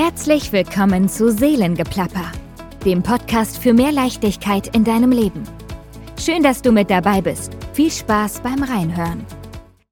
Herzlich willkommen zu Seelengeplapper, dem Podcast für mehr Leichtigkeit in deinem Leben. Schön, dass du mit dabei bist. Viel Spaß beim Reinhören.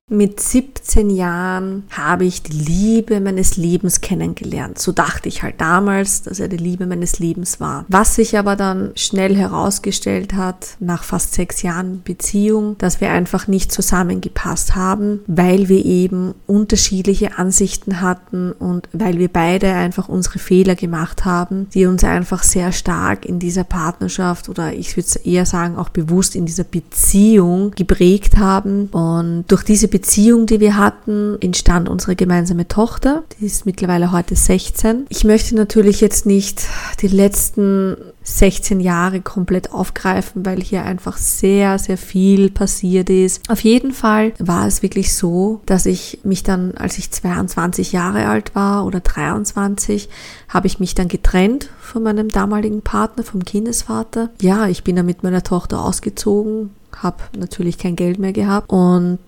Mit 17 Jahren habe ich die Liebe meines Lebens kennengelernt. So dachte ich halt damals, dass er die Liebe meines Lebens war. Was sich aber dann schnell herausgestellt hat, nach fast sechs Jahren Beziehung, dass wir einfach nicht zusammengepasst haben, weil wir eben unterschiedliche Ansichten hatten und weil wir beide einfach unsere Fehler gemacht haben, die uns einfach sehr stark in dieser Partnerschaft oder ich würde eher sagen auch bewusst in dieser Beziehung geprägt haben. Und durch diese Beziehung, die wir hatten, entstand unsere gemeinsame Tochter. Die ist mittlerweile heute 16. Ich möchte natürlich jetzt nicht die letzten 16 Jahre komplett aufgreifen, weil hier einfach sehr, sehr viel passiert ist. Auf jeden Fall war es wirklich so, dass ich mich dann, als ich 22 Jahre alt war oder 23, habe ich mich dann getrennt von meinem damaligen Partner, vom Kindesvater. Ja, ich bin dann mit meiner Tochter ausgezogen, habe natürlich kein Geld mehr gehabt und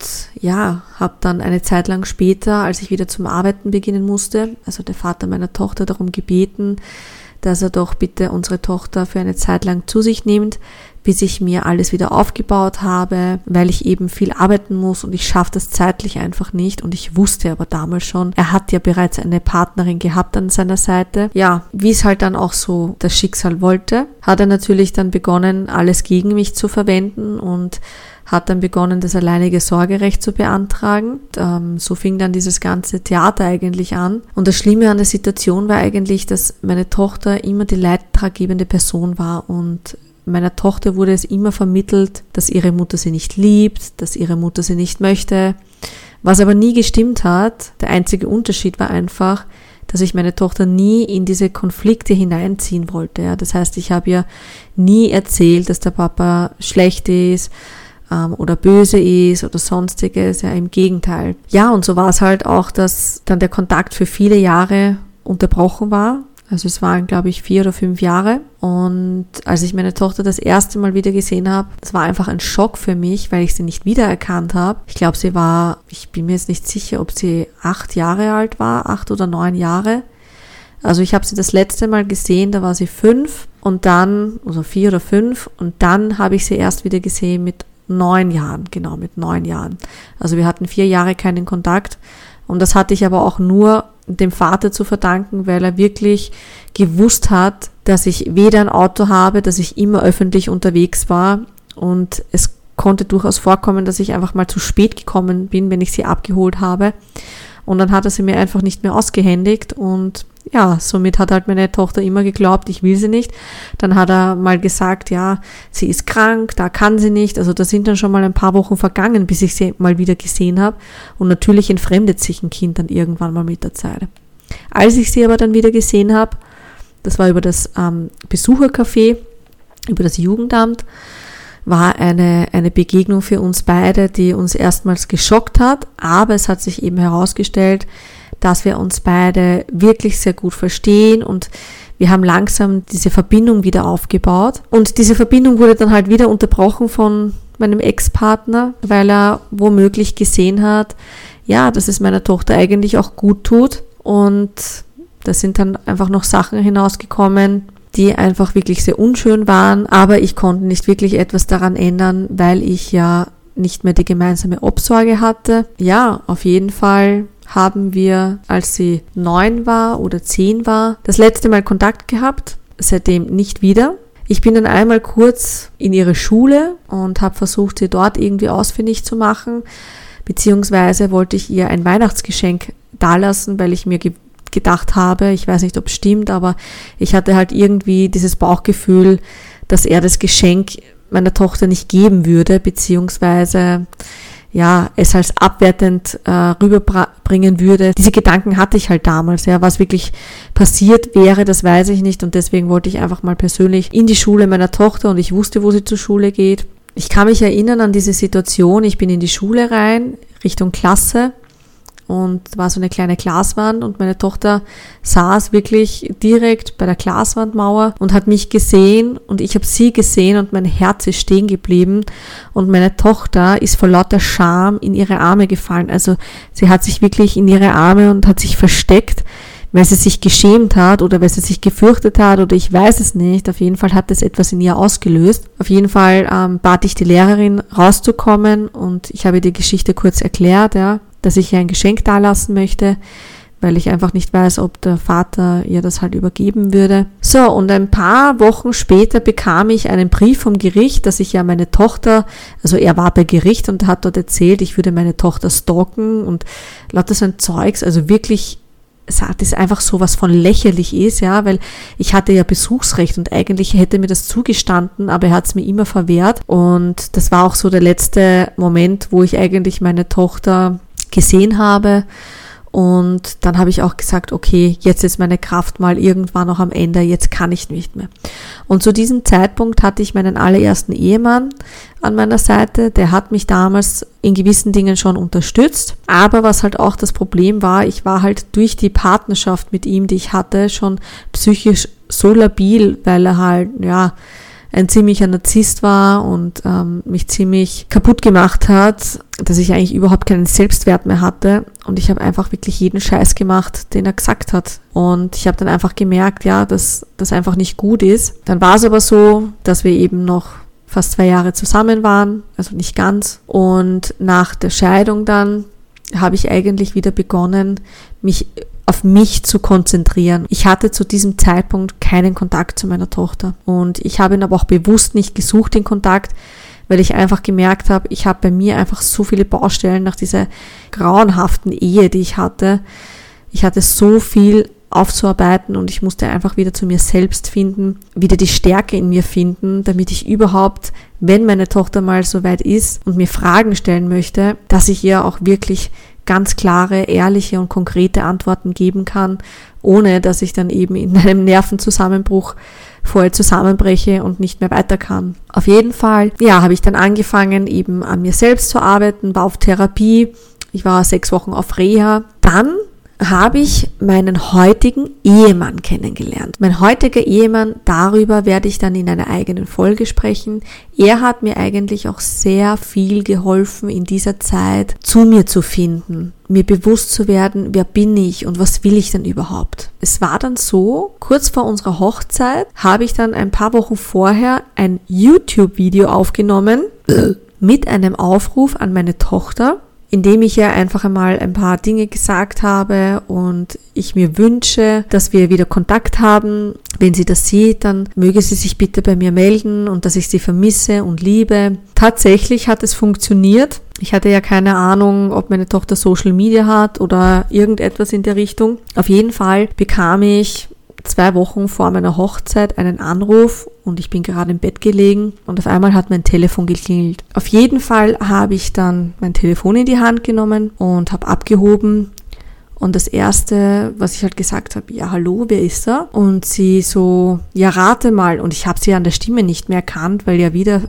ja, habe dann eine Zeit lang später, als ich wieder zum Arbeiten beginnen musste, also der Vater meiner Tochter darum gebeten, dass er doch bitte unsere Tochter für eine Zeit lang zu sich nimmt, bis ich mir alles wieder aufgebaut habe, weil ich eben viel arbeiten muss und ich schaffe das zeitlich einfach nicht. Und ich wusste aber damals schon, er hat ja bereits eine Partnerin gehabt an seiner Seite. Ja, wie es halt dann auch so das Schicksal wollte, hat er natürlich dann begonnen, alles gegen mich zu verwenden und hat dann begonnen, das alleinige Sorgerecht zu beantragen. Ähm, so fing dann dieses ganze Theater eigentlich an. Und das Schlimme an der Situation war eigentlich, dass meine Tochter immer die leidtraggebende Person war und meiner Tochter wurde es immer vermittelt, dass ihre Mutter sie nicht liebt, dass ihre Mutter sie nicht möchte. Was aber nie gestimmt hat, der einzige Unterschied war einfach, dass ich meine Tochter nie in diese Konflikte hineinziehen wollte. Ja. Das heißt, ich habe ihr nie erzählt, dass der Papa schlecht ist, ähm, oder böse ist oder sonstiges. Ja, im Gegenteil. Ja, und so war es halt auch, dass dann der Kontakt für viele Jahre unterbrochen war. Also es waren, glaube ich, vier oder fünf Jahre. Und als ich meine Tochter das erste Mal wieder gesehen habe, das war einfach ein Schock für mich, weil ich sie nicht wiedererkannt habe. Ich glaube, sie war, ich bin mir jetzt nicht sicher, ob sie acht Jahre alt war, acht oder neun Jahre. Also ich habe sie das letzte Mal gesehen, da war sie fünf und dann, also vier oder fünf, und dann habe ich sie erst wieder gesehen mit neun Jahren, genau, mit neun Jahren. Also wir hatten vier Jahre keinen Kontakt und das hatte ich aber auch nur dem Vater zu verdanken, weil er wirklich gewusst hat, dass ich weder ein Auto habe, dass ich immer öffentlich unterwegs war und es konnte durchaus vorkommen, dass ich einfach mal zu spät gekommen bin, wenn ich sie abgeholt habe. Und dann hat er sie mir einfach nicht mehr ausgehändigt und ja, somit hat halt meine Tochter immer geglaubt, ich will sie nicht. Dann hat er mal gesagt, ja, sie ist krank, da kann sie nicht. Also da sind dann schon mal ein paar Wochen vergangen, bis ich sie mal wieder gesehen habe. Und natürlich entfremdet sich ein Kind dann irgendwann mal mit der Zeit. Als ich sie aber dann wieder gesehen habe, das war über das ähm, Besuchercafé, über das Jugendamt, war eine, eine Begegnung für uns beide, die uns erstmals geschockt hat. Aber es hat sich eben herausgestellt, dass wir uns beide wirklich sehr gut verstehen und wir haben langsam diese Verbindung wieder aufgebaut. Und diese Verbindung wurde dann halt wieder unterbrochen von meinem Ex-Partner, weil er womöglich gesehen hat, ja, dass es meiner Tochter eigentlich auch gut tut. Und da sind dann einfach noch Sachen hinausgekommen, die einfach wirklich sehr unschön waren. Aber ich konnte nicht wirklich etwas daran ändern, weil ich ja nicht mehr die gemeinsame Obsorge hatte. Ja, auf jeden Fall haben wir, als sie neun war oder zehn war, das letzte Mal Kontakt gehabt, seitdem nicht wieder. Ich bin dann einmal kurz in ihre Schule und habe versucht, sie dort irgendwie ausfindig zu machen, beziehungsweise wollte ich ihr ein Weihnachtsgeschenk dalassen, weil ich mir ge gedacht habe, ich weiß nicht, ob es stimmt, aber ich hatte halt irgendwie dieses Bauchgefühl, dass er das Geschenk meiner Tochter nicht geben würde, beziehungsweise ja, es als abwertend äh, rüberbringen würde. Diese Gedanken hatte ich halt damals, ja, was wirklich passiert wäre, das weiß ich nicht und deswegen wollte ich einfach mal persönlich in die Schule meiner Tochter und ich wusste, wo sie zur Schule geht. Ich kann mich erinnern an diese Situation, ich bin in die Schule rein, Richtung Klasse und war so eine kleine Glaswand und meine Tochter saß wirklich direkt bei der Glaswandmauer und hat mich gesehen und ich habe sie gesehen und mein Herz ist stehen geblieben und meine Tochter ist vor lauter Scham in ihre Arme gefallen. Also sie hat sich wirklich in ihre Arme und hat sich versteckt, weil sie sich geschämt hat oder weil sie sich gefürchtet hat oder ich weiß es nicht. Auf jeden Fall hat das etwas in ihr ausgelöst. Auf jeden Fall ähm, bat ich die Lehrerin rauszukommen und ich habe die Geschichte kurz erklärt, ja, dass ich ihr ein Geschenk dalassen möchte weil ich einfach nicht weiß, ob der Vater ihr das halt übergeben würde. So, und ein paar Wochen später bekam ich einen Brief vom Gericht, dass ich ja meine Tochter, also er war bei Gericht und hat dort erzählt, ich würde meine Tochter stalken und lauter so ein Zeugs, also wirklich es einfach so was von lächerlich ist, ja, weil ich hatte ja Besuchsrecht und eigentlich hätte mir das zugestanden, aber er hat es mir immer verwehrt und das war auch so der letzte Moment, wo ich eigentlich meine Tochter gesehen habe und dann habe ich auch gesagt, okay, jetzt ist meine Kraft mal irgendwann noch am Ende, jetzt kann ich nicht mehr. Und zu diesem Zeitpunkt hatte ich meinen allerersten Ehemann an meiner Seite, der hat mich damals in gewissen Dingen schon unterstützt. Aber was halt auch das Problem war, ich war halt durch die Partnerschaft mit ihm, die ich hatte, schon psychisch so labil, weil er halt, ja, ein ziemlicher Narzisst war und ähm, mich ziemlich kaputt gemacht hat, dass ich eigentlich überhaupt keinen Selbstwert mehr hatte. Und ich habe einfach wirklich jeden Scheiß gemacht, den er gesagt hat. Und ich habe dann einfach gemerkt, ja, dass das einfach nicht gut ist. Dann war es aber so, dass wir eben noch fast zwei Jahre zusammen waren, also nicht ganz. Und nach der Scheidung dann habe ich eigentlich wieder begonnen, mich auf mich zu konzentrieren. Ich hatte zu diesem Zeitpunkt keinen Kontakt zu meiner Tochter und ich habe ihn aber auch bewusst nicht gesucht, den Kontakt, weil ich einfach gemerkt habe, ich habe bei mir einfach so viele Baustellen nach dieser grauenhaften Ehe, die ich hatte. Ich hatte so viel aufzuarbeiten und ich musste einfach wieder zu mir selbst finden, wieder die Stärke in mir finden, damit ich überhaupt, wenn meine Tochter mal so weit ist und mir Fragen stellen möchte, dass ich ihr auch wirklich ganz klare, ehrliche und konkrete Antworten geben kann, ohne dass ich dann eben in einem Nervenzusammenbruch voll zusammenbreche und nicht mehr weiter kann. Auf jeden Fall, ja, habe ich dann angefangen, eben an mir selbst zu arbeiten, war auf Therapie. Ich war sechs Wochen auf Reha. Dann habe ich meinen heutigen Ehemann kennengelernt. Mein heutiger Ehemann, darüber werde ich dann in einer eigenen Folge sprechen. Er hat mir eigentlich auch sehr viel geholfen, in dieser Zeit zu mir zu finden, mir bewusst zu werden, wer bin ich und was will ich denn überhaupt. Es war dann so, kurz vor unserer Hochzeit habe ich dann ein paar Wochen vorher ein YouTube-Video aufgenommen mit einem Aufruf an meine Tochter, indem ich ihr einfach einmal ein paar Dinge gesagt habe und ich mir wünsche, dass wir wieder Kontakt haben. Wenn sie das sieht, dann möge sie sich bitte bei mir melden und dass ich sie vermisse und liebe. Tatsächlich hat es funktioniert. Ich hatte ja keine Ahnung, ob meine Tochter Social Media hat oder irgendetwas in der Richtung. Auf jeden Fall bekam ich zwei Wochen vor meiner Hochzeit einen Anruf und ich bin gerade im Bett gelegen und auf einmal hat mein Telefon geklingelt. Auf jeden Fall habe ich dann mein Telefon in die Hand genommen und habe abgehoben und das erste, was ich halt gesagt habe, ja, hallo, wer ist da? Und sie so, ja, rate mal. Und ich habe sie an der Stimme nicht mehr erkannt, weil ja wieder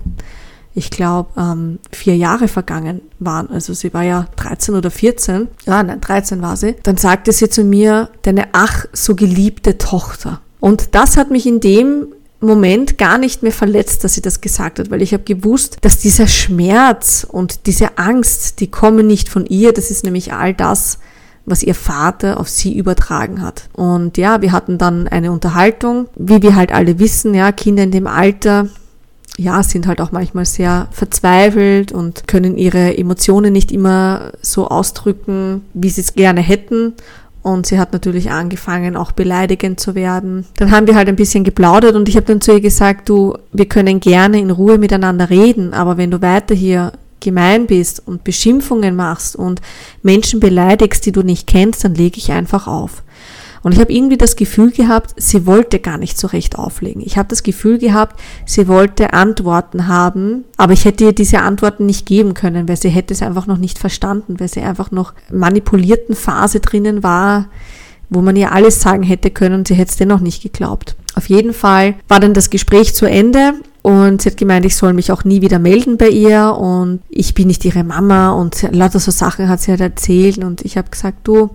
ich glaube, ähm, vier Jahre vergangen waren. Also sie war ja 13 oder 14. Ja, nein, 13 war sie. Dann sagte sie zu mir, deine ach so geliebte Tochter. Und das hat mich in dem Moment gar nicht mehr verletzt, dass sie das gesagt hat, weil ich habe gewusst, dass dieser Schmerz und diese Angst, die kommen nicht von ihr, das ist nämlich all das, was ihr Vater auf sie übertragen hat. Und ja, wir hatten dann eine Unterhaltung, wie wir halt alle wissen, ja, Kinder in dem Alter, ja, sind halt auch manchmal sehr verzweifelt und können ihre Emotionen nicht immer so ausdrücken, wie sie es gerne hätten. Und sie hat natürlich angefangen, auch beleidigend zu werden. Dann haben wir halt ein bisschen geplaudert und ich habe dann zu ihr gesagt, du, wir können gerne in Ruhe miteinander reden, aber wenn du weiter hier gemein bist und Beschimpfungen machst und Menschen beleidigst, die du nicht kennst, dann lege ich einfach auf. Und ich habe irgendwie das Gefühl gehabt, sie wollte gar nicht so recht auflegen. Ich habe das Gefühl gehabt, sie wollte Antworten haben, aber ich hätte ihr diese Antworten nicht geben können, weil sie hätte es einfach noch nicht verstanden, weil sie einfach noch manipulierten Phase drinnen war, wo man ihr alles sagen hätte können und sie hätte es dennoch nicht geglaubt. Auf jeden Fall war dann das Gespräch zu Ende und sie hat gemeint, ich soll mich auch nie wieder melden bei ihr und ich bin nicht ihre Mama und lauter so Sachen hat sie halt erzählt und ich habe gesagt, du,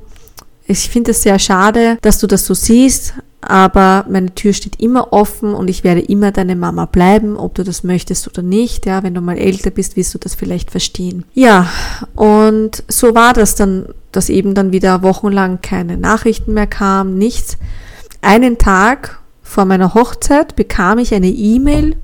ich finde es sehr schade, dass du das so siehst, aber meine Tür steht immer offen und ich werde immer deine Mama bleiben, ob du das möchtest oder nicht. Ja, wenn du mal älter bist, wirst du das vielleicht verstehen. Ja, und so war das dann, dass eben dann wieder wochenlang keine Nachrichten mehr kamen, nichts. Einen Tag vor meiner Hochzeit bekam ich eine E-Mail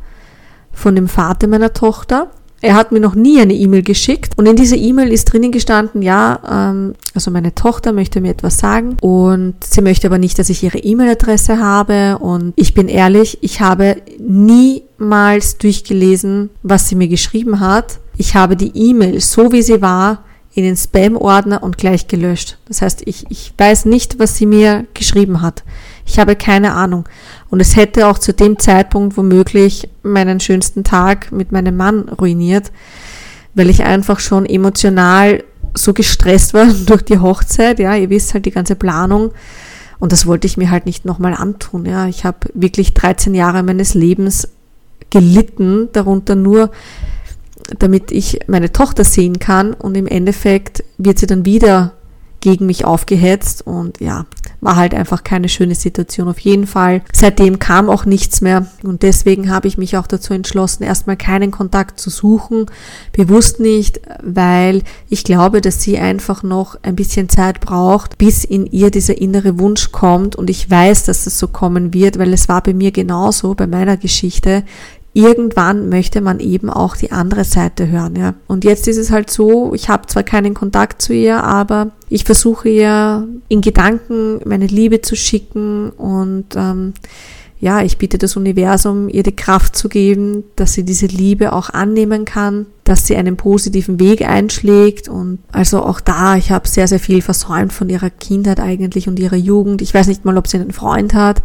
von dem Vater meiner Tochter er hat mir noch nie eine E-Mail geschickt und in dieser E-Mail ist drinnen gestanden, ja, ähm, also meine Tochter möchte mir etwas sagen und sie möchte aber nicht, dass ich ihre E-Mail-Adresse habe und ich bin ehrlich, ich habe niemals durchgelesen, was sie mir geschrieben hat. Ich habe die E-Mail, so wie sie war, in den Spam-Ordner und gleich gelöscht. Das heißt, ich, ich weiß nicht, was sie mir geschrieben hat. Ich habe keine Ahnung. Und es hätte auch zu dem Zeitpunkt womöglich meinen schönsten Tag mit meinem Mann ruiniert, weil ich einfach schon emotional so gestresst war durch die Hochzeit. Ja, ihr wisst halt die ganze Planung. Und das wollte ich mir halt nicht nochmal antun. Ja, ich habe wirklich 13 Jahre meines Lebens gelitten, darunter nur, damit ich meine Tochter sehen kann. Und im Endeffekt wird sie dann wieder gegen mich aufgehetzt und ja, war halt einfach keine schöne Situation auf jeden Fall. Seitdem kam auch nichts mehr und deswegen habe ich mich auch dazu entschlossen, erstmal keinen Kontakt zu suchen, bewusst nicht, weil ich glaube, dass sie einfach noch ein bisschen Zeit braucht, bis in ihr dieser innere Wunsch kommt. Und ich weiß, dass es so kommen wird, weil es war bei mir genauso bei meiner Geschichte irgendwann möchte man eben auch die andere Seite hören, ja. Und jetzt ist es halt so, ich habe zwar keinen Kontakt zu ihr, aber ich versuche ihr in Gedanken meine Liebe zu schicken und ähm, ja, ich bitte das Universum, ihr die Kraft zu geben, dass sie diese Liebe auch annehmen kann, dass sie einen positiven Weg einschlägt und also auch da, ich habe sehr, sehr viel versäumt von ihrer Kindheit eigentlich und ihrer Jugend. Ich weiß nicht mal, ob sie einen Freund hat,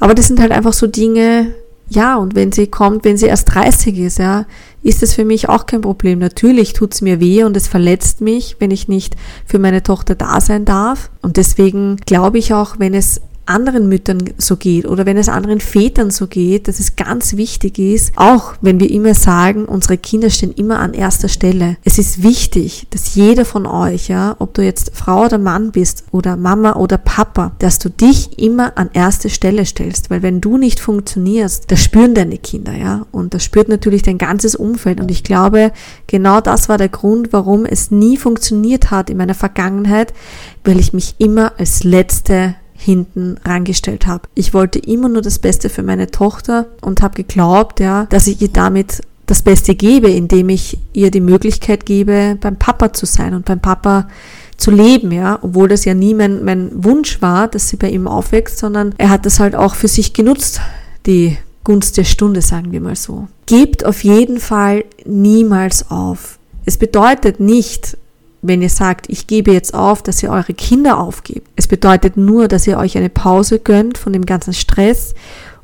aber das sind halt einfach so Dinge, ja, und wenn sie kommt, wenn sie erst 30 ist, ja, ist es für mich auch kein Problem. Natürlich tut's mir weh und es verletzt mich, wenn ich nicht für meine Tochter da sein darf. Und deswegen glaube ich auch, wenn es anderen Müttern so geht oder wenn es anderen Vätern so geht, dass es ganz wichtig ist, auch wenn wir immer sagen, unsere Kinder stehen immer an erster Stelle. Es ist wichtig, dass jeder von euch, ja, ob du jetzt Frau oder Mann bist oder Mama oder Papa, dass du dich immer an erste Stelle stellst, weil wenn du nicht funktionierst, das spüren deine Kinder, ja, und das spürt natürlich dein ganzes Umfeld und ich glaube, genau das war der Grund, warum es nie funktioniert hat in meiner Vergangenheit, weil ich mich immer als letzte hinten rangestellt habe. Ich wollte immer nur das Beste für meine Tochter und habe geglaubt, ja, dass ich ihr damit das Beste gebe, indem ich ihr die Möglichkeit gebe, beim Papa zu sein und beim Papa zu leben, ja, obwohl das ja nie mein, mein Wunsch war, dass sie bei ihm aufwächst, sondern er hat das halt auch für sich genutzt, die Gunst der Stunde, sagen wir mal so. Gebt auf jeden Fall niemals auf. Es bedeutet nicht, wenn ihr sagt, ich gebe jetzt auf, dass ihr eure Kinder aufgebt. Es bedeutet nur, dass ihr euch eine Pause gönnt von dem ganzen Stress,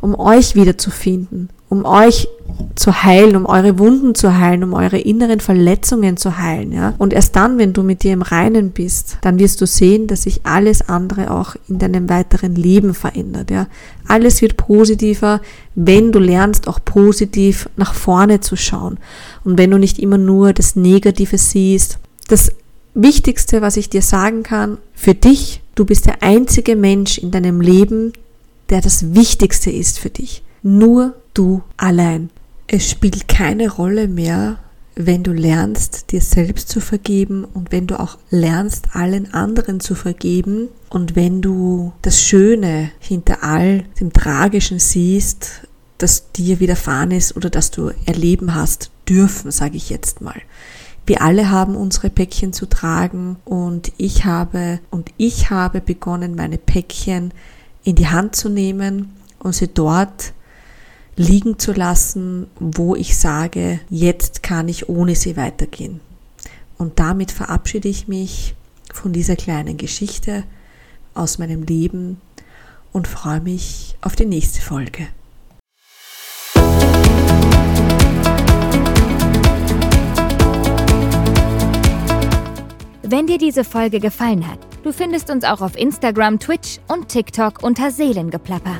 um euch wiederzufinden, um euch zu heilen, um eure Wunden zu heilen, um eure inneren Verletzungen zu heilen, ja. Und erst dann, wenn du mit dir im Reinen bist, dann wirst du sehen, dass sich alles andere auch in deinem weiteren Leben verändert, ja. Alles wird positiver, wenn du lernst, auch positiv nach vorne zu schauen. Und wenn du nicht immer nur das Negative siehst, das Wichtigste, was ich dir sagen kann, für dich, du bist der einzige Mensch in deinem Leben, der das Wichtigste ist für dich. Nur du allein. Es spielt keine Rolle mehr, wenn du lernst, dir selbst zu vergeben und wenn du auch lernst, allen anderen zu vergeben und wenn du das Schöne hinter all dem Tragischen siehst, das dir widerfahren ist oder das du erleben hast dürfen, sage ich jetzt mal. Wir alle haben unsere Päckchen zu tragen und ich habe und ich habe begonnen, meine Päckchen in die Hand zu nehmen und sie dort liegen zu lassen, wo ich sage, jetzt kann ich ohne sie weitergehen. Und damit verabschiede ich mich von dieser kleinen Geschichte aus meinem Leben und freue mich auf die nächste Folge. Wenn dir diese Folge gefallen hat, du findest uns auch auf Instagram, Twitch und TikTok unter Seelengeplapper.